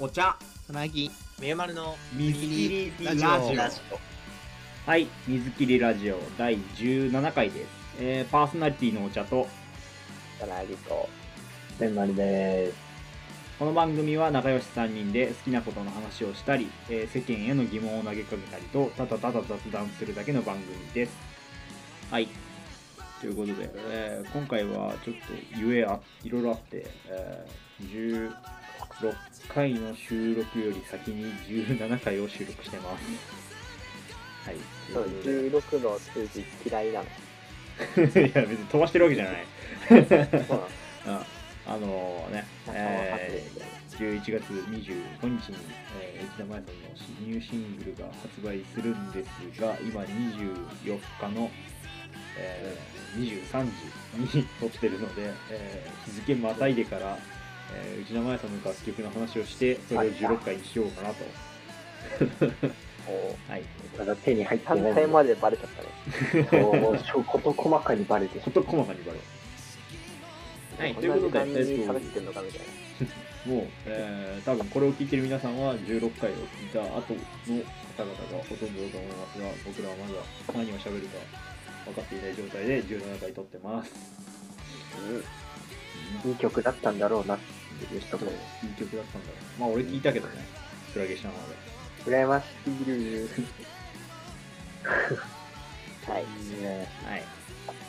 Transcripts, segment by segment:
お茶つなぎみゆまるの水切りラジオラジオラジはい、水切りラジオ第17回です。えー、パーソナリティのお茶と、オなぎと千丸です。この番組は仲良し3人で好きなことの話をしたり、えー世間への疑問を投げかけたりと、ただただ雑談するだけの番組です。はい。ということで、えー今回はちょっとゆえあ、いろいろあって、えー16回の収録より先に17回を収録してます。はい。そうということで16の数字嫌いなの いや、別に飛ばしてるわけじゃない。そうなのうん あのね、えー、11月25日に、えー、内田真礼さんのニューシングルが発売するんですが、今24日の、えー、23時に 撮ってるので、えー日付またいでから、えー内田真礼さんの楽曲の話をして、それを16回にしようかなと。もはい。まだ手に入っうてない。反対までバレちゃったねそうもう事細かにバレてしこと細かにバレる。はい、ということで、えっと喋ってんのかみたいな もう、えー、多分これを聞いてる皆さんは16回を聞いた後の方々がほとんどだと思いますが、僕らはまだ何を喋るか分かっていない状態で17回撮ってます。いい曲だったんだろうなっていう人もいい曲だったんだろう。まあ俺聞いたけどね、クラゲシャンま羨ましすぎる。はいねで。はい。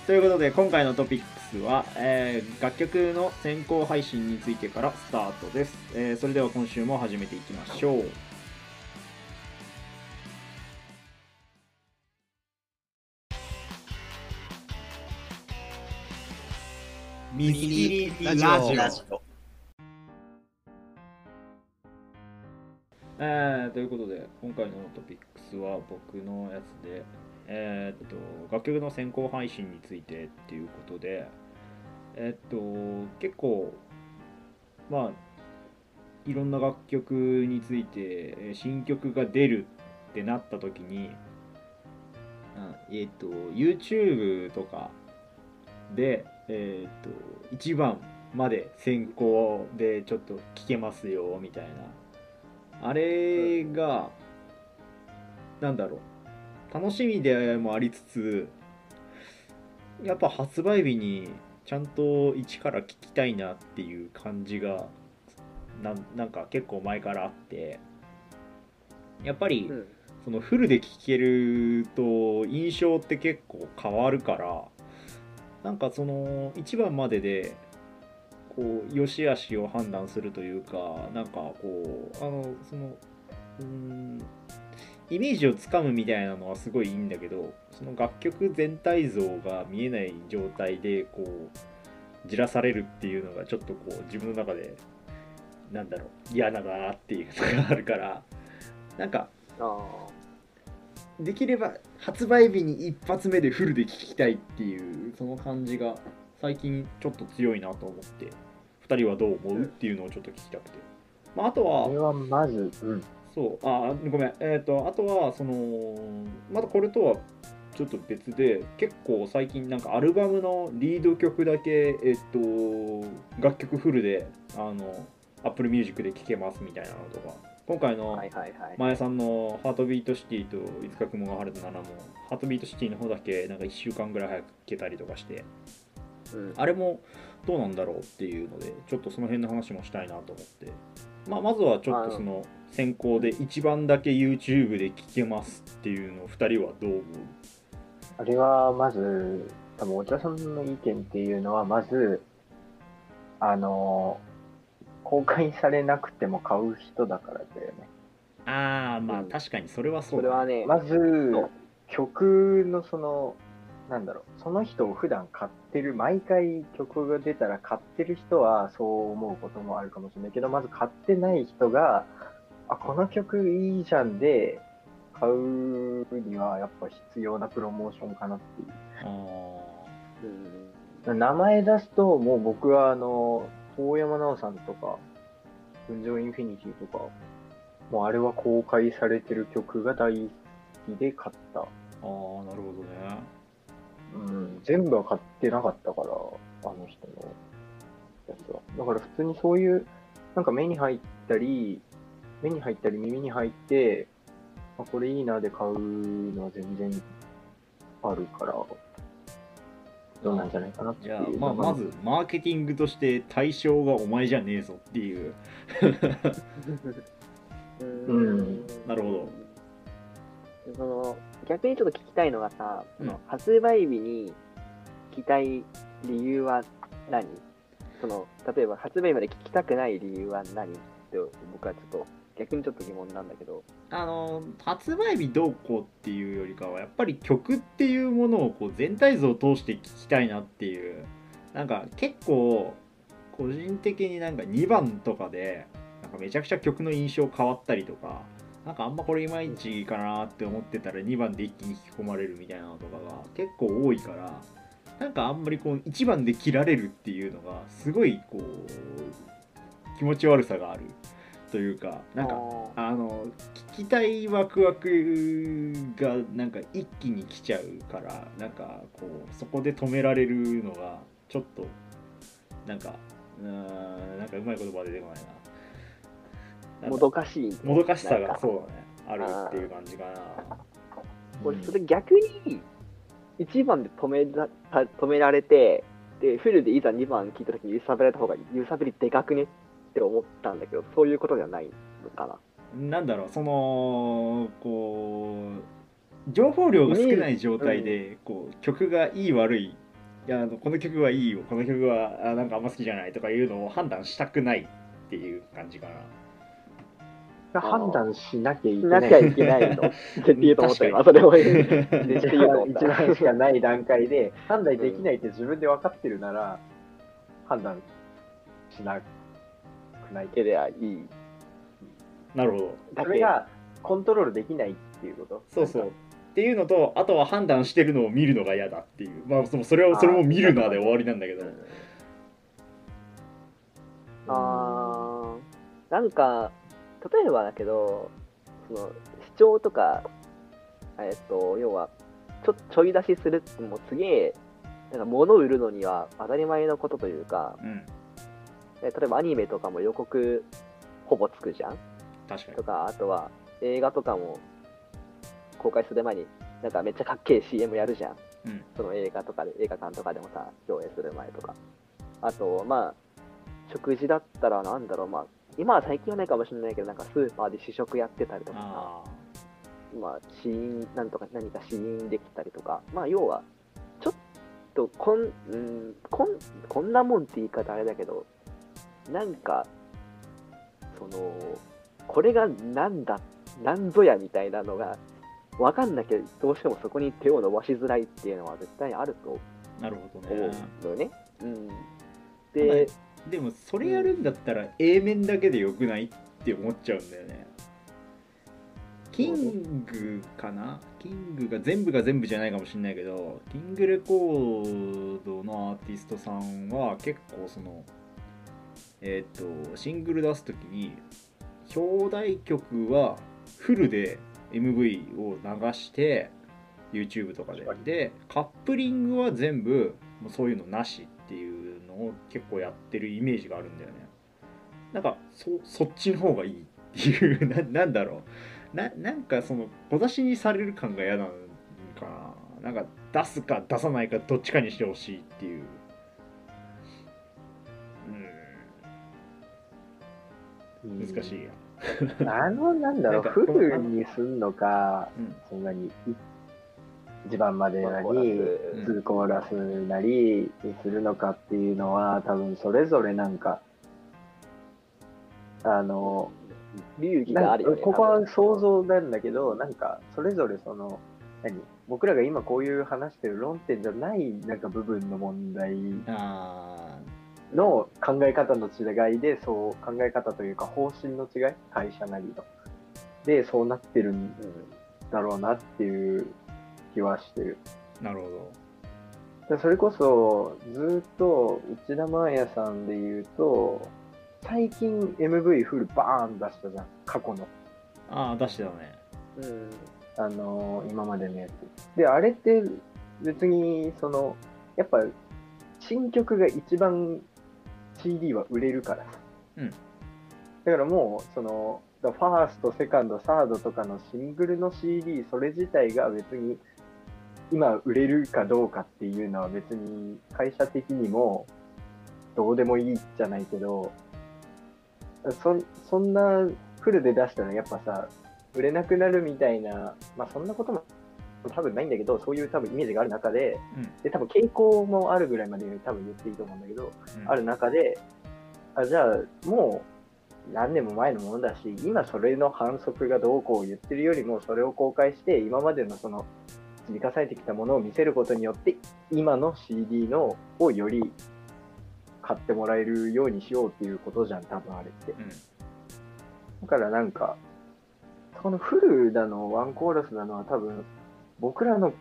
ということで、今回のトピックスは、えー楽曲の先行配信についてからスタートです。えーそれでは今週も始めていきましょう。水切りラジオえーということで今回のトピックスは僕のやつで、えーっと楽曲の先行配信についてっていうことでえーっと結構まあいろんな楽曲について新曲が出るってなった時にえーっと YouTube とかでえーっと1番まで先行でちょっと聴けますよみたいなあれが、なんだろう、楽しみでもありつつ、やっぱ発売日にちゃんと一から聞きたいなっていう感じが、なんなんか結構前からあって、やっぱり、うん。そのフルで聴けると印象って結構変わるからなんかその1番まででこう良し悪しを判断するというかなんかこうあのそのうーんイメージをつかむみたいなのはすごいいいんだけどその楽曲全体像が見えない状態でこうじらされるっていうのがちょっとこう自分の中でなんだろう嫌だなっていうのがあるからなんかあできれば発売日に一発目でフルで聴きたいっていうその感じが最近ちょっと強いなと思って2人はどう思うっていうのをちょっと聞きたくて、まあ、あとこれははまず、うん。そうあごめん。えっ、とあとはそのまだこれとはちょっと別で結構最近なんかアルバムのリード曲だけえっ、と楽曲フルであの Apple Music で聴けますみたいなのとか今回の、前さんのハートビートシティといつか雲が晴れたならもハートビートシティの方だけなんか1週間ぐらい。早く聞けたりとかしてうんあれもどうなんだろうっていうのでちょっとその辺の話もしたいなと思って、まあ、まずはちょっとその先行で一番だけ YouTube で聞けますっていうのを2人はどう思う？あれはまず、多分お茶さんの意見っていうのは、まず、あの、公開されなくても買う人だからだよね。ああまあうん。確かにそれはそだ。そうれはねまず曲のその、なんだろう、その人を普段買ってる、毎回曲が出たら買ってる人はそう思うこともあるかもしれないけど、まず買ってない人が、あ、この曲いいじゃんで、買うにはやっぱ必要なプロモーションかなっていう。あうん名前出すと、もう僕はあの、大山奈緒さんとか、群青インフィニティとか、もうあれは公開されてる曲が大好きで買った。ーあーなるほどねうん、全部は買ってなかったから、あの人のやつは。だから普通にそういう、なんか目に入ったり、目に入ったり耳に入って、あこれいいなで買うのは全然あるから、どうなんじゃないかなっていう。じゃあ、まあ、まずマーケティングとして対象がお前じゃねえぞっていう うん なるほどその逆にちょっと聞きたいのがさ、うん。その発売日に聞きたい理由は何？その例えば発売まで聞きたくない理由は何って僕はちょっと逆にちょっと疑問なんだけど。あの発売日どうこうっていうよりかはやっぱり曲っていうものをこう全体像を通して聞きたいなっていう。なんか結構個人的になんか2番とかでなんかめちゃくちゃ曲の印象変わったりとかなんかあんまこれいまいちかなって思ってたら2番で一気に引き込まれるみたいなのとかが結構多いからなんかあんまりこう1番で切られるっていうのがすごいこう気持ち悪さがあるというかなんかあの聞きたいワクワクがなんか一気に来ちゃうからなんかこうそこで止められるのがちょっとなんかうーんなんかうまい言葉出てこないなもだどかしい。もどかしさがそうだねあるっていう感じかな。これそれ逆に1番で止めらた止められてでフルでいざ2番聞いた時に揺さぶられた方が揺さぶりでかくねって思ったんだけどそういうことじゃないのかな。なんだろうそのこう情報量が少ない状態で、こう曲がいい悪いいやあのこの曲はいいよこの曲はあなんかあんま好きじゃないとかいうのを判断したくないっていう感じかな判断しなきゃいけな。しないきゃいけないの って言うと思った今それを言うって一番しかない段階で、判断できないって自分で分かってるなら、判断しなくない。けりゃいいなるほど。だけそれがコントロールできないっていうこと。そうそう。っていうのとあとは判断してるのを見るのが嫌だっていう。まあそそれをそれも見るなで終わりなんだけど。あー。なんか例えばだけどその視聴とかえっと要はちょちょい出しするってもうすげえなんか物を売るのには当たり前のことというかうん。え例えばアニメとかも予告ほぼつくじゃん？確かに。とかあとは映画とかも公開する前になんかめっちゃかっけえ CM やるじゃん。うん。その映画とかで映画館とかでもさ上映する前とか。あとまあ食事だったらなんだろうまあ今は最近はないかもしれないけどなんかスーパーで試食やってたりとかまあ試飲なんとか何か試飲できたりとかまあ要はちょっとこん,、うん、こんこんなもんって言い方あれだけどなんかそのこれがなんだなんぞやみたいなのが分かんなきゃどうしてもそこに手を伸ばしづらいっていうのは絶対あるとあなるほど思うね。うん、はいで、でもそれやるんだったら A 面だけでよくないって思っちゃうんだよね。キングかな？キングが全部が全部じゃないかもしれないけどキングレコードのアーティストさんは結構そのえっ、とシングル出す時に表題曲はフルで MV を流して YouTube とかで。でカップリングは全部もうそういうのなしっていうのを結構やってるイメージがあるんだよね。なんかそそっちの方がいいっていうななんだろう。ななんかその小出しにされる感が嫌なのかな。なんか出すか出さないかどっちかにしてほしいっていう。うん。難しいやあの、なんだろう、フルにすんのか、うん。そんなに、い一番までなり、うんツーコーラスなりにするのかっていうのは、多分それぞれなんか、あの、流儀があるよね。ここは想像なんだけど、なんか、それぞれその、何？僕らが今こういう話してる論点じゃないなんか部分の問題あの考え方の違いで、そう考え方というか方針の違い、会社なりの。で、そうなってるんだろうなっていう気はしてる。ーなるほどでそれこそ、ずっと内田真彩さんで言うと、最近 MV フルバーン出したじゃん、過去の。ああ出してたねうんあのー今までのやつ。で、あれって別に、その、やっぱ、新曲が一番 CD は売れるからさ。うんだからもう、その、だファースト、セカンド、サードとかのシングルの CD、それ自体が別に今売れるかどうかっていうのは別に会社的にもどうでもいいじゃないけど、そそんなフルで出したらやっぱさ、売れなくなるみたいな、まあそんなことも多分ないんだけど、そういう多分イメージがある中で、うん。で多分傾向もあるぐらいまで多分言っていいと思うんだけど、うん。ある中で、あじゃあもう何年も前のものだし、今それの反則がどうこう言ってるよりも、それを公開して、今までのその積み重ねてきたものを見せることによって、今の CD のをより買ってもらえるようにしようっていうことじゃん、多分あれって。うん。だからなんか、このフルだの、ワンコーラスなのは多分、僕らの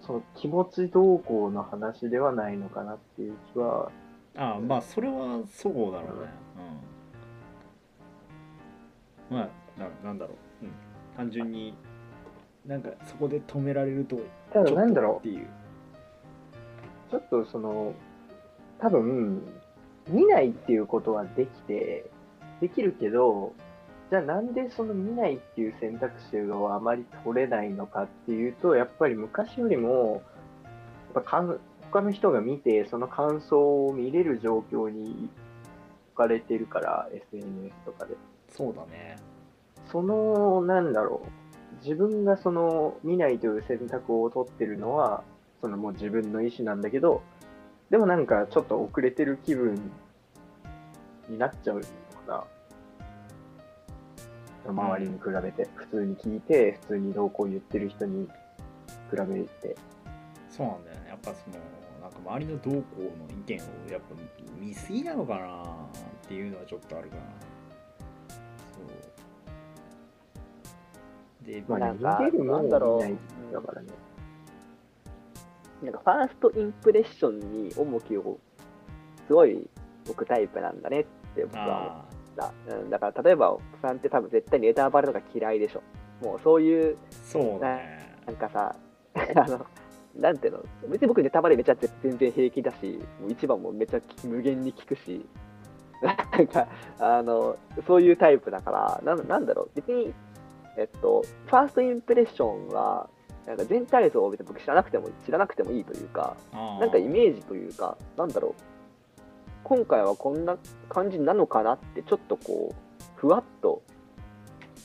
その気持ち動向の話ではないのかなっていう気は。ああまあそれはそうだろうね。うん。まあななんだろう、うん、単純になんかそこで止められるとただちょっとなんだろっていう。う、ちょっとその、多分、見ないっていうことはできて、できるけど、じゃあなんでその見ないっていう選択肢をあまり取れないのかっていうと、やっぱり昔よりも、やっぱかん他の人が見て、その感想を見れる状況に置かれてるから、SNS とかで。そうだね。その、なんだろう、自分がその見ないという選択を取ってるのは、そのもう自分の意思なんだけど、でもなんかちょっと遅れてる気分になっちゃうのかな。周りに比べて、普通に聞いて、普通にどうこう言ってる人に比べて。そうなんだよねやっぱそのなんか周りの動向の意見をやっぱ見すぎなのかなっていうのはちょっとあるかなでまあ、なんかなんだろう。だからね。なんかファーストインプレッションに重きをすごい置くタイプなんだねって僕は思っあた。うん、だから例えば、奥さんって多分絶対ネタバレとか嫌いでしょ。もうそういう、あそうだね。なんかさ、あの、なんていうの、別に僕ネタバレめちゃ全然平気だし、もう一番もめちゃ無限に聞くし、なんか、あの、そういうタイプだから、なんなんだろう、別に、えっと、ファーストインプレッションは、なんか全体像を別に僕知らなくても、知らなくてもいいというか、なんかイメージというか、なんだろう、今回はこんな感じなのかなって、ちょっとこう、ふわっと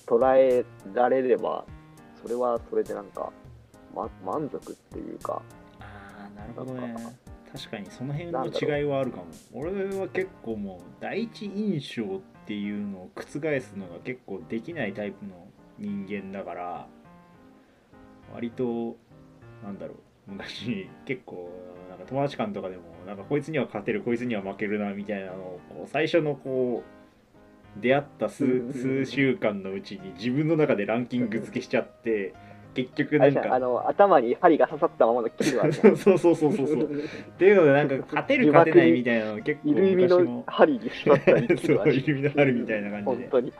捉えられれば、それはそれでなんか、ま、満足っていうか、あーなるほどね。確かにその辺の違いはあるかも。俺は結構もう第一印象っていうのを覆すのが結構できないタイプの人間だから割となんだろう昔結構なんか友達間とかでもなんかこいつには勝てるこいつには負けるなみたいなのを最初のこう出会った数数週間のうちに自分の中でランキング付けしちゃって結局なんかあの頭に針が刺さったままのキルはね。そうそうそうそうそう。っていうのでなんか勝てる勝てないみたいなの結構いる意味の昔も針に刺さったりキルは そういる意味の針みたいな感じで。本当に。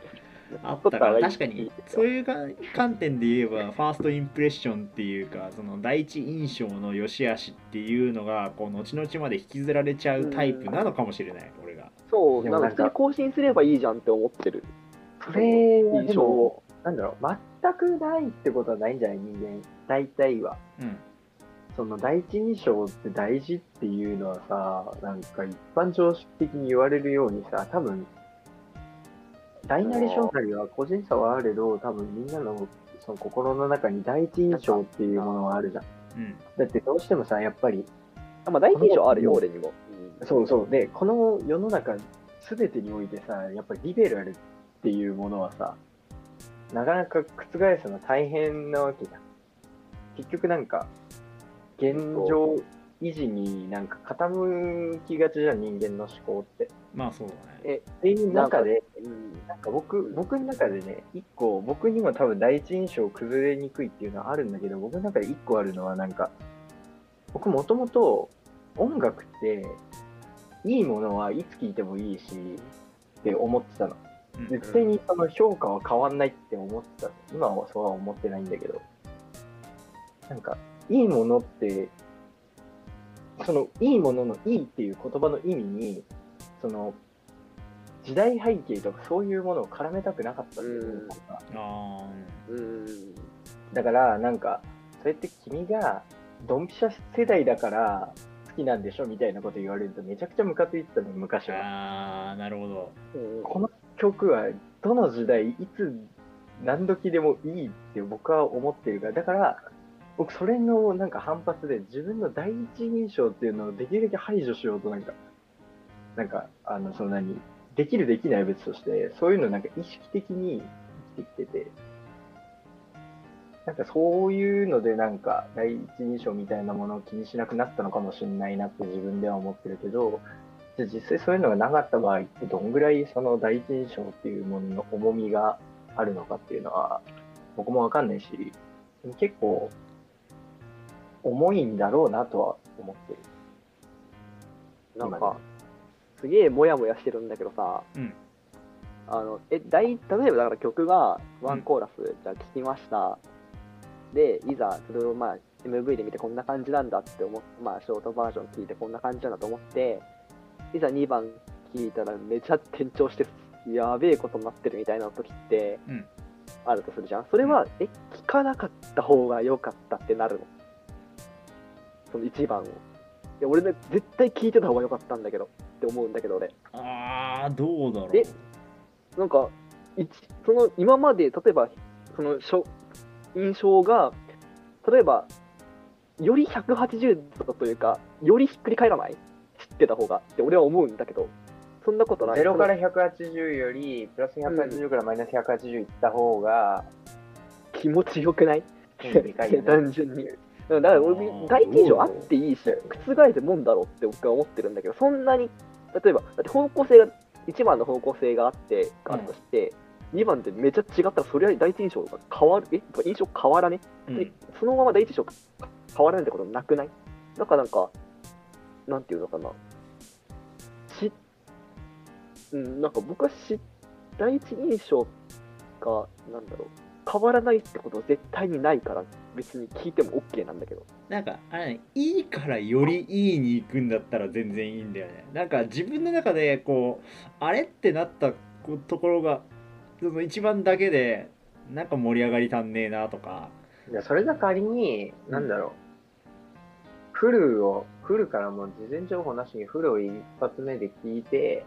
あったから確かにそういうか観点で言えばファーストインプレッションっていうかその第一印象の良し悪しっていうのがこう後々まで引きずられちゃうタイプなのかもしれない俺がそう、なんか更新すればいいじゃんって思ってる。それ印象をも、なんだろう、全くないってことはないんじゃない人間。大体は。うんその第一印象って大事っていうのはさ、なんか一般常識的に言われるようにさ、多分、大なり小なりは個人差はあれど、多分みんなのその心の中に第一印象っていうものはあるじゃん。うんだってどうしてもさ、やっぱり、あまあ、第一印象あるよ、うん俺にも。うんそうそう。で、この世の中全てにおいてさ、やっぱりリベラルっていうものはさ、なかなか覆すの大変なわけじゃん。結局なんか、現状維持になんか傾きがちじゃん、人間の思考って。まあそうだねえ、っていう中で、うん、なんか僕、僕の中でね、一個、僕にも多分第一印象崩れにくいっていうのはあるんだけど、僕の中で一個あるのはなんか、僕もともと音楽って、いいものはいつ聴いてもいいし、って思ってたの。うん絶対にその評価は変わんないって思ってたの。今はそうは思ってないんだけど。なんか、いいものって、その、いいもののいいっていう言葉の意味に、その、時代背景とかそういうものを絡めたくなかったんだよねうあうん。だからなんかそうやって君がドンピシャ世代だから好きなんでしょみたいなこと言われるとめちゃくちゃムカついてたの昔ーは。あーなるほど。うん。この曲はどの時代いつ何時でもいいって僕は思ってるからだから僕それのなんか反発で自分の第一印象っていうのをできるだけ排除しようとなんかなんかあのその何できるできない別としてそういうのなんか意識的に生きてきててなんかそういうのでなんか第一印象みたいなものを気にしなくなったのかもしれないなって自分では思ってるけどじゃあ実際そういうのがなかった場合ってどんぐらいその第一印象っていうものの重みがあるのかっていうのは僕もわかんないし結構重いんだろうなとは思ってる。なんか、すげえモヤモヤしてるんだけどさ、うんあの、え、大、例えばだから曲がワンコーラス、じゃあ聴きました。で、いざ、それをまあ、MV で見てこんな感じなんだって思っまあ、ショートバージョン聞いてこんな感じなんだと思って、いざ2番聞いたらめちゃ転調して、やべえことになってるみたいな時ってうん、あるとするじゃん。それは、え、聞かなかった方が良かったってなるの？その1番を。いや、俺ね、絶対聞いてた方が良かったんだけどって思うんだけど、俺。あーどうだろうえなんか、一その今まで、例えば、そのしょ印象が、例えば、より180度というか、よりひっくり返らない？知ってた方がって俺は思うんだけど、そんなことない。0から180よりプラス180からマイナス180いった方が、気持ちよくない？うんでかいよね 単純に。だから俺あー、第一印象あっていいし、覆るもんだろうって僕は思ってるんだけど、そんなに、例えば、だって方向性が、1番の方向性があって、あるとして、2番ってめっちゃ違ったら、それは第一印象が変わる、え印象変わらね、うん。でそのまま第一印象変わらないってことなくない？なんかなんか、なんていうのかな。し、うん、なんか僕はし、第一印象が、なんだろう、変わらないってこと絶対にないから、別に聞いても OK なんだけど。なんかあれねいいからよりいいに行くんだったら全然いいんだよね。なんか自分の中でこうあれってなったところがその一番だけでなんか盛り上がり足んねえなとか。いやそれが仮に、なんだろう、フルを、フルからもう事前情報なしにフルを一発目で聞いて、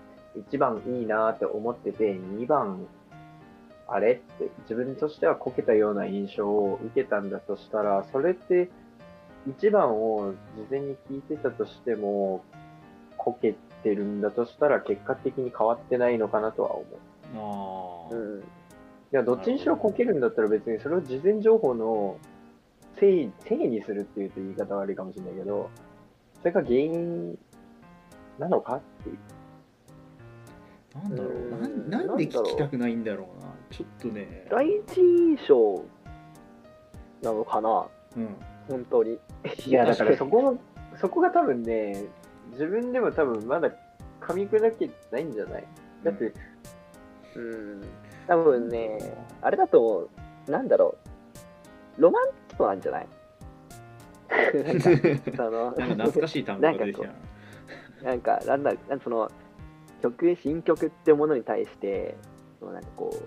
1番いいなって思ってて、2番、あれ？って自分としてはこけたような印象を受けたんだとしたら、それって1番を事前に聞いてたとしても、こけてるんだとしたら結果的に変わってないのかなとは思う。あーうん。いや、どっちにしろこけるんだったら別にそれを事前情報のせい、せいにするっていうと言い方悪いかもしれないけど、それが原因なのかっていう。なんだろううんなんなんで聞きたくないんだろうなちょっとね。第一印象なのかな？うん。本当に。いや、だからそこの、そこが多分ね、自分でも多分まだ噛み砕けてないんじゃない？だって、うん。多分ね、あれだと、なんだろう、ロマンチックなんじゃない？なんか、懐かしい単語が出てきたななんか、なんだ、なんかその、曲、新曲ってものに対して、そのなんかこう、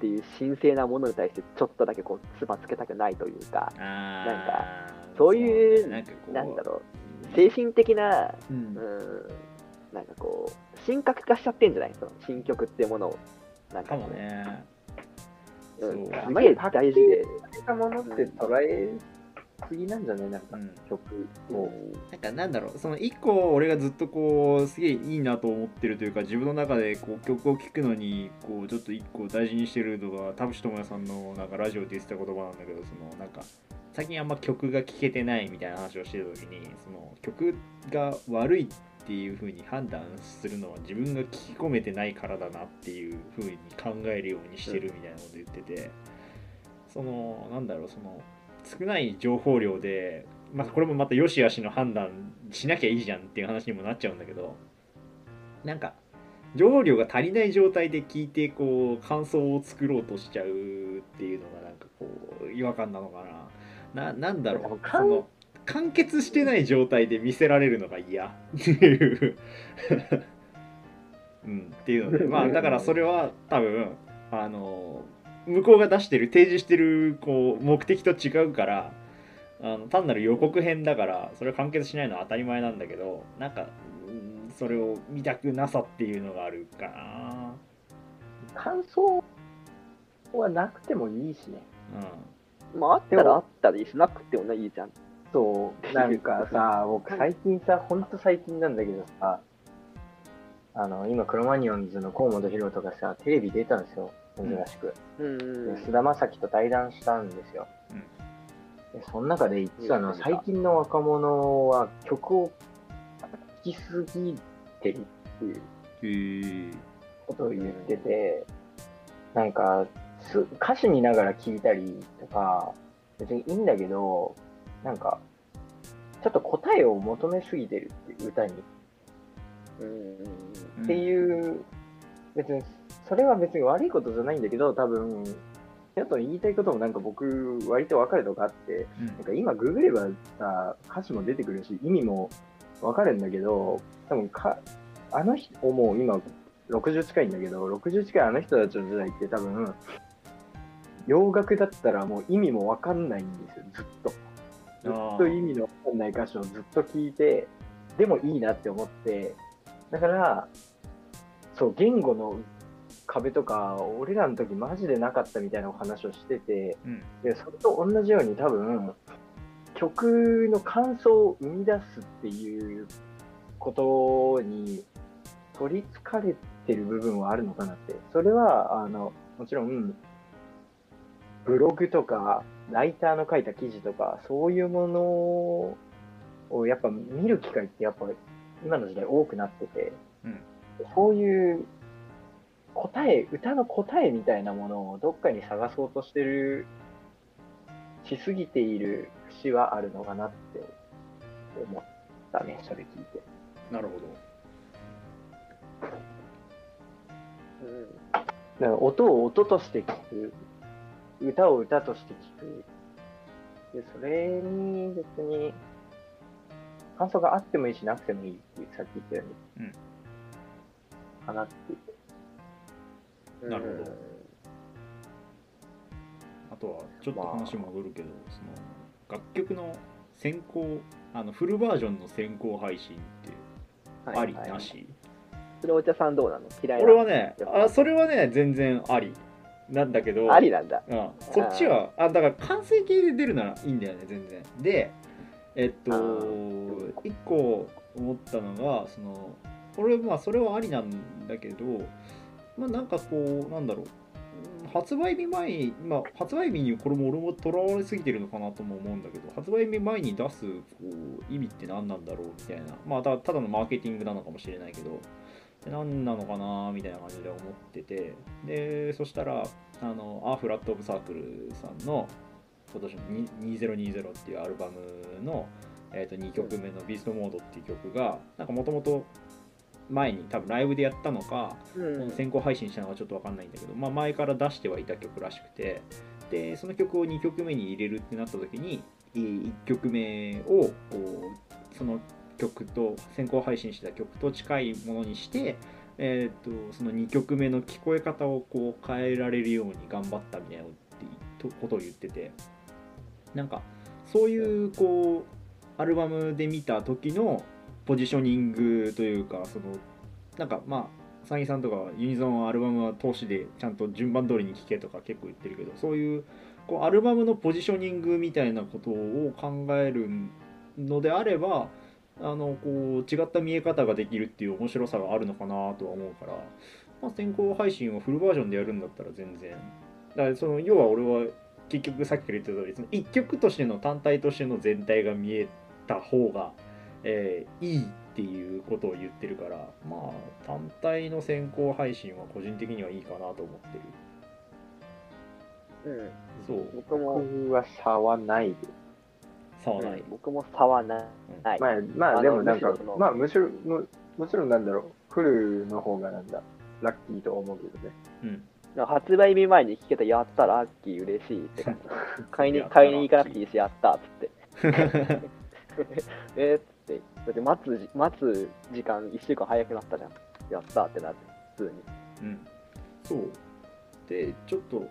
っていう神聖なものに対して、ちょっとだけこう、つばつけたくないというか、あなんかそういうなんかこうなんだろう、精神的な、ううんん、なんかこう、神格化しちゃってんじゃない？その新曲ってものを。なんかこう。もね。うん、そう。すげえ大事で。たものって捉えすぎなんじゃない？なんかうん。曲を。うんなんかなんだろう。その一個俺がずっとこうすげえいいなと思ってるというか自分の中でこう曲を聴くのにこうちょっと一個大事にしてるのが田淵智也さんのなんかラジオで言ってた言葉なんだけどそのなんか最近あんま曲が聴けてないみたいな話をしてた時にその曲が悪いっていう風に判断するのは自分が聞き込めてないからだなっていう風に考えるようにしてるみたいなこと言ってて、そのなんだろうその少ない情報量で、まあ、これもまた良し悪しの判断しなきゃいいじゃんっていう話にもなっちゃうんだけどなんか情報量が足りない状態で聞いてこう感想を作ろうとしちゃうっていうのがなんかこう違和感なのかな。ななんだろう。その完結してない状態で見せられるのが嫌。っていううん、っていうのでまあだからそれは多分あの向こうが出してる提示してるこう目的と違うからあの単なる予告編だからそれは完結しないのは当たり前なんだけどなんか、うんそれを見たくなさっていうのがあるかな。感想はなくてもいいしね。まあ、あったらあったでいいし、なくてもないいじゃん。そう、なんかさ、僕最近さ、ほんと最近なんだけどさ、あの、今、クロマニオンズの河本ロとかさ、テレビ出たんですよ、珍しく。うんで菅田将暉と対談したんですよ。でその中で言ってたのは、うん最近の若者は曲を聴きすぎてるっていうことを言ってて、なんか、す歌詞見ながら聴いたりとか、別にいいんだけど、なんか、ちょっと答えを求めすぎてるっていう歌に。うんっていう、別に、それは別に悪いことじゃないんだけど、多分、ちょっと言いたいこともなんか僕、割と分かるとこあって、うんなんか今ググればさ、歌詞も出てくるし、意味も分かるんだけど、多分か、あの人、もう今、60近いんだけど、60近いあの人たちの時代って多分、洋楽だったらもう意味も分かんないんですよ、ずっと。ずっと意味の分かんない歌詞をずっと聞いて、でもいいなって思って、だから、そう、言語の壁とか、俺らの時マジでなかったみたいなお話をしてて、うんでそれと同じように多分、曲の感想を生み出すっていうことに取りつかれてる部分はあるのかなって。それは、あの、もちろん、ブログとか、ライターの書いた記事とか、そういうものをやっぱ見る機会ってやっぱ今の時代多くなってて、うんそういう答え、歌の答えみたいなものをどっかに探そうとしてる、しすぎている節はあるのかなって思ったね、それ聞いて。なるほうんだから音を音として聞く、歌を歌として聞く。で、それに別に、感想があってもいいし、なくてもいいってさっき言ったように。うんかなって。なるほど。あとはちょっと話戻るけど、その楽曲の先行あのフルバージョンの先行配信ってありはい。なし、それお茶さんどうなの？嫌いなの俺はねあそれはね全然ありなんだけど。ありなんだ。うん、そっちはあだから完成形で出るならいいんだよね全然。でえっとあー一個思ったのがその俺まあそれはありなんだけどまあなんかこうなんだろう。発売日前に、まあ、発売日にこれも俺もとらわれすぎてるのかなとも思うんだけど発売日前に出すこう意味って何なんだろうみたいな。まあたただのマーケティングなのかもしれないけど何なのかなみたいな感じで思ってて。でそしたらあのアーフラット・オブ・サークルさんの今年の2020っていうアルバムの、えー、と2曲目の「ビーストモード」っていう曲がなんかもともと前に多分ライブでやったのかうん。先行配信したのかちょっと分かんないんだけど、まあ、前から出してはいた曲らしくてでその曲を2曲目に入れるってなった時に1曲目をこうその曲と先行配信した曲と近いものにして、えー、とその2曲目の聞こえ方をこう変えられるように頑張ったみたいなことを言っててなんかそういうこうアルバムで見た時のポジショニングというかそのなんかまあサギさんとかユニゾンアルバムは通しでちゃんと順番通りに聴けとか結構言ってるけどそういうこうアルバムのポジショニングみたいなことを考えるのであればあのこう違った見え方ができるっていう面白さがあるのかなとは思うから、まあ、先行配信をフルバージョンでやるんだったら全然だからその要は俺は結局さっきから言った通りその1曲としての単体としての全体が見えた方が、えーいいっていうことを言ってるからまあ単体の先行配信は個人的にはいいかなと思ってる。うん。そう。僕も、僕は差はないです。差はない、僕も差はない。まあ、まあ、でもなんかまあ、むしろ、むもちろんなんだろう、フルの方がなんだ、ラッキーと思うけどね。うん、発売日前に聞けたやったラッキー嬉しいって感じ買いに買いに行かなくていいしやったっつって えーっつって。だって待つじ待つ時間1週間早くなったじゃん。やったってなって通に。うん。そう。でちょっとうん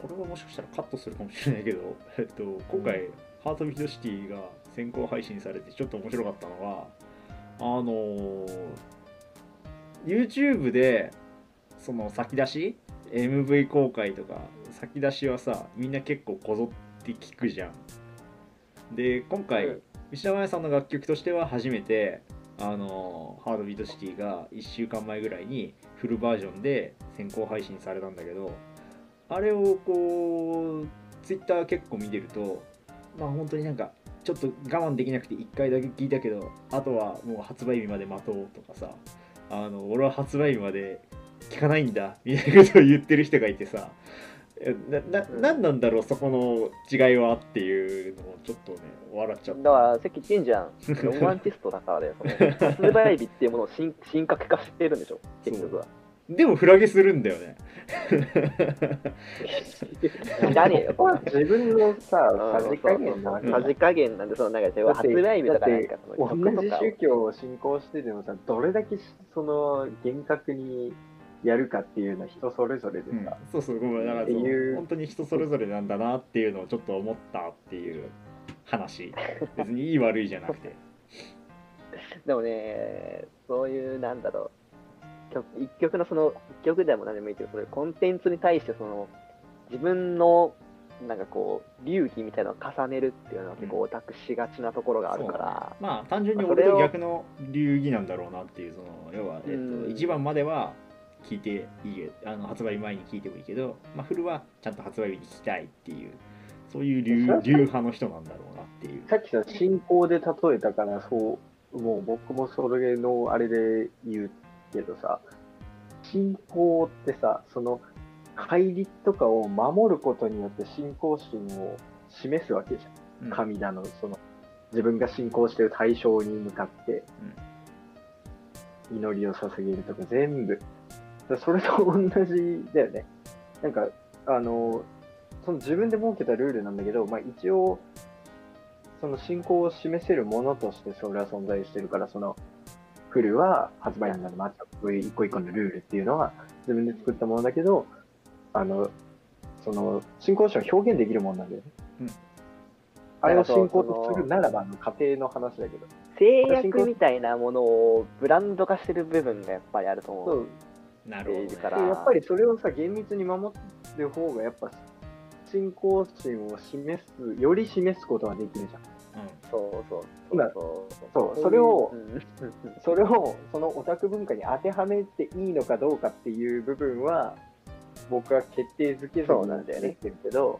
これはもしかしたらカットするかもしれないけど、えっと、今回、ハートビートシティが先行配信されてちょっと面白かったのはあのー YouTube でその先出し MV 公開とか先出しはさみんな結構こぞって聞くじゃんで今回、うん。石田真也さんの楽曲としては初めてあのハードビートシティが1週間前ぐらいにフルバージョンで先行配信されたんだけどあれをこうツイッター結構見てるとまあ本当になんかちょっと我慢できなくて1回だけ聞いたけどあとはもう発売日まで待とうとかさあの俺は発売日まで聞かないんだみたいなことを言ってる人がいてさえななうんなんなんだろうそこの違いはっていうのをちょっとね笑っちゃっただから、さっき言ってんじゃん。ロマンチストだからだよ。その発売日っていうものを神神格化してるんでしょ、結局は。でもフラゲするんだよね 知らねえよ。ここは自分のさ、うんさじ加減なさじ加減なんで、そのなんか発売日とかなんかその曲同じ宗教を信仰しててもさ、どれだけその厳格にやるかっていうのは人それぞれでさ、そうそうごめんだからそうっていう。本当に人それぞれなんだなっていうのをちょっと思ったっていう話。別にいい悪いじゃなくて。でもね、そういう、なんだろう、曲一曲のその、一曲でも何でもいいけど、それコンテンツに対して、その、自分の、なんかこう、流儀みたいなのを重ねるっていうのは結構オタクしがちなところがあるから、まあ単純に俺と逆の流儀なんだろうなっていうその要は、えっうん。と、1番までは聞いていいあの発売前に聞いてもいいけど、まあ、フルはちゃんと発売日に聞きたいっていうそういう流流派の人なんだろうなっていうさっきさ、信仰で例えたから、そう、もう僕もそれのあれで言うけどさ、信仰ってさ、その、戒律とかを守ることによって信仰心を示すわけじゃん。うん神だの、その、自分が信仰してる対象に向かって、祈りを捧げるとか全部。だそれと同じだよね。なんか、あの、その自分で設けたルールなんだけど、まあ一応、その信仰を示せるものとしてそれは存在してるから、その、フルは発売になるまでこういう一個一個のルールっていうのは自分で作ったものだけど、あの、その、信仰心を表現できるものなんだよね。うんあれを信仰とするならばの過程の話だけど。制約みたいなものをブランド化してる部分がやっぱりあると思。うなるほど、ね。やっぱりそれをさ、厳密に守ってる方が、やっぱ、信仰心を示す、より示すことができるじゃん。そうそうほなそう。そうそれをそれを、そのオタク文化に当てはめていいのかどうかっていう部分は、僕は決定づけずそうになんだよねってるけど、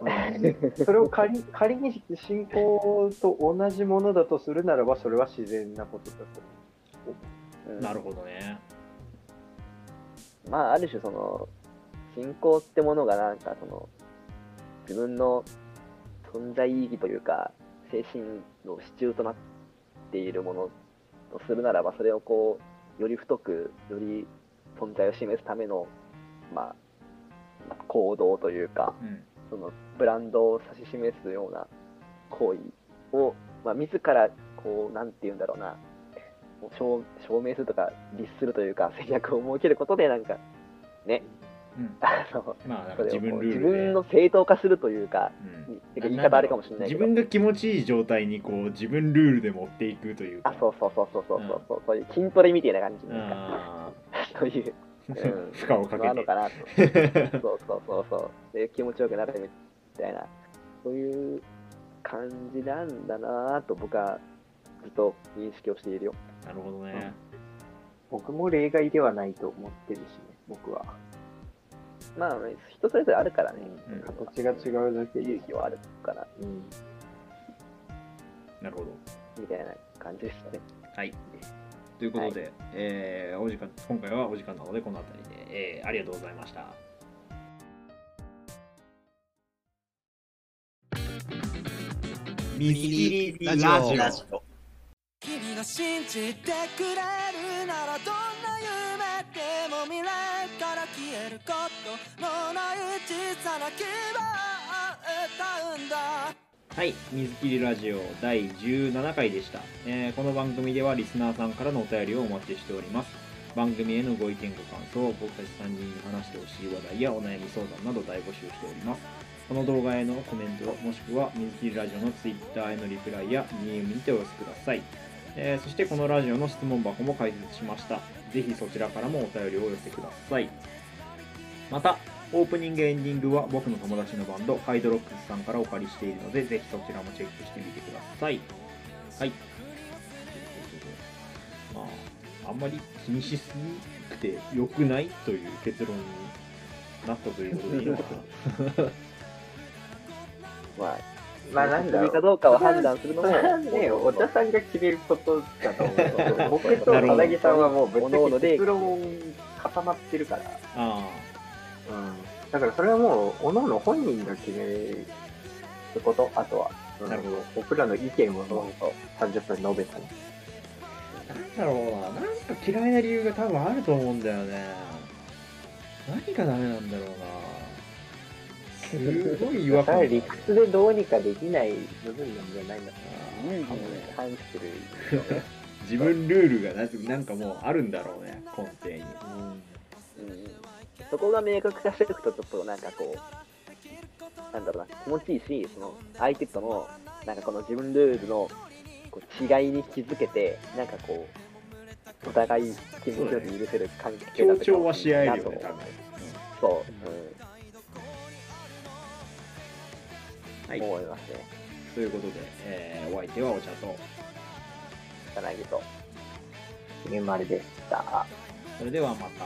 うん。それを仮仮に信仰と同じものだとするならば、それは自然なことだとうん。なるほどねまあある種その信仰ってものがなんかその自分の存在意義というか精神の支柱となっているものとするならばそれをこうより太くより存在を示すためのまあ行動というかうん。そのブランドを指し示すような行為を、まあ、自らこうなんて言うんだろうな証証明するとか律するというか制約を設けることでなんかね。うん。あのまあ自分自分の正当化するというか、うん。てか言い方あれかもしれないけど。自分が気持ちいい状態にこう自分ルールで持っていくという。かあそうそうそうそうそうそうそう、そういう筋トレみたいな感じなんか。あ そういうーうん。負荷をかけて。のかなと。そうそうそうそう。で気持ちよくなるみたいな。そういう感じなんだなと僕はずっと認識をしているよなるほどね。僕も例外ではないと思ってるしね、僕は。まあ人それぞれあるからね、うん。形が違うだけで勇気はあるから。うん。なるほど。みたいな感じですね。はい。ということで、えーお時間今回はお時間なのでこの辺りで、えーありがとうございました。ミスキリラジオ。君が信じてくれるならどんな夢でも未来から消えることのない小さな希望を歌うんだ。はい水切りラジオ第17回でした、えーこの番組ではリスナーさんからのお便りをお待ちしております。番組へのご意見ご感想僕たち3人に話してほしい話題やお悩み相談など大募集しております。この動画へのコメントもしくは水切りラジオの Twitter へのリプライや DM にてお寄せください、えーそしてこのラジオの質問箱も開設しました。ぜひそちらからもお便りをお寄せください。またオープニングエンディングは僕の友達のバンドハイドロックスさんからお借りしているのでぜひそちらもチェックしてみてください。はい。まああんまり気にしすぎて良くないという結論になったということでいいのかな、まあなんだろうかどうかを判断するのも、ね、お茶さんが決めることだと思うけど。僕となるほどさなぎさんはもうぶっちゃけ各々で結論固まってるから。あうん。だからそれはもう、おのの本人が決めること、あとは。うんなるほど僕らの意見をその30分述べたり。あなんだろうななんか嫌いな理由が多分あると思うんだよね何がダメなんだろうなすごい違和感。理屈でどうにかできない部分なんじゃないんだ有意義に反してる。自分ルールがななんかもうあるんだろうね根底に。うん。そこが明確化していくと、ちょっとなんかこう、なんだろうな、気持ちいいし、その相手との、なんかこの自分ルールのこう違いに気づけて、なんかこう、お互い気持ちよく許せる関係だ協調はし合えるよねと多分、そう、うん、はい思いますね。ということで、えーお相手はお茶と草薙と。ゆまるでした。それではまた